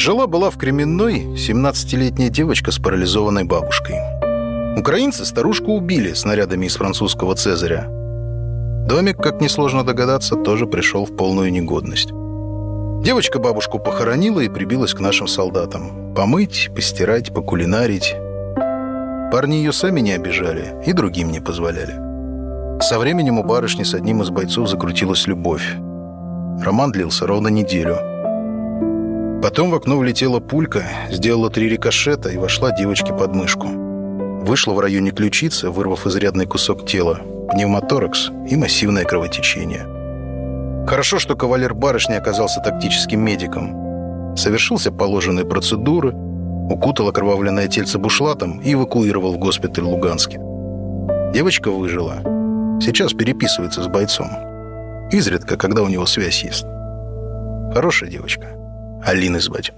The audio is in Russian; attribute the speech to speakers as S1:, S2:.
S1: Жила-была в Кременной 17-летняя девочка с парализованной бабушкой. Украинцы старушку убили снарядами из французского «Цезаря». Домик, как несложно догадаться, тоже пришел в полную негодность. Девочка бабушку похоронила и прибилась к нашим солдатам. Помыть, постирать, покулинарить. Парни ее сами не обижали и другим не позволяли. Со временем у барышни с одним из бойцов закрутилась любовь. Роман длился ровно неделю. Потом в окно влетела пулька, сделала три рикошета и вошла девочке под мышку. Вышла в районе ключицы, вырвав изрядный кусок тела, пневмоторакс и массивное кровотечение. Хорошо, что кавалер барышни оказался тактическим медиком. Совершился положенные процедуры, укутал окровавленное тельце бушлатом и эвакуировал в госпиталь Луганске. Девочка выжила. Сейчас переписывается с бойцом. Изредка, когда у него связь есть. Хорошая девочка. Алины звать.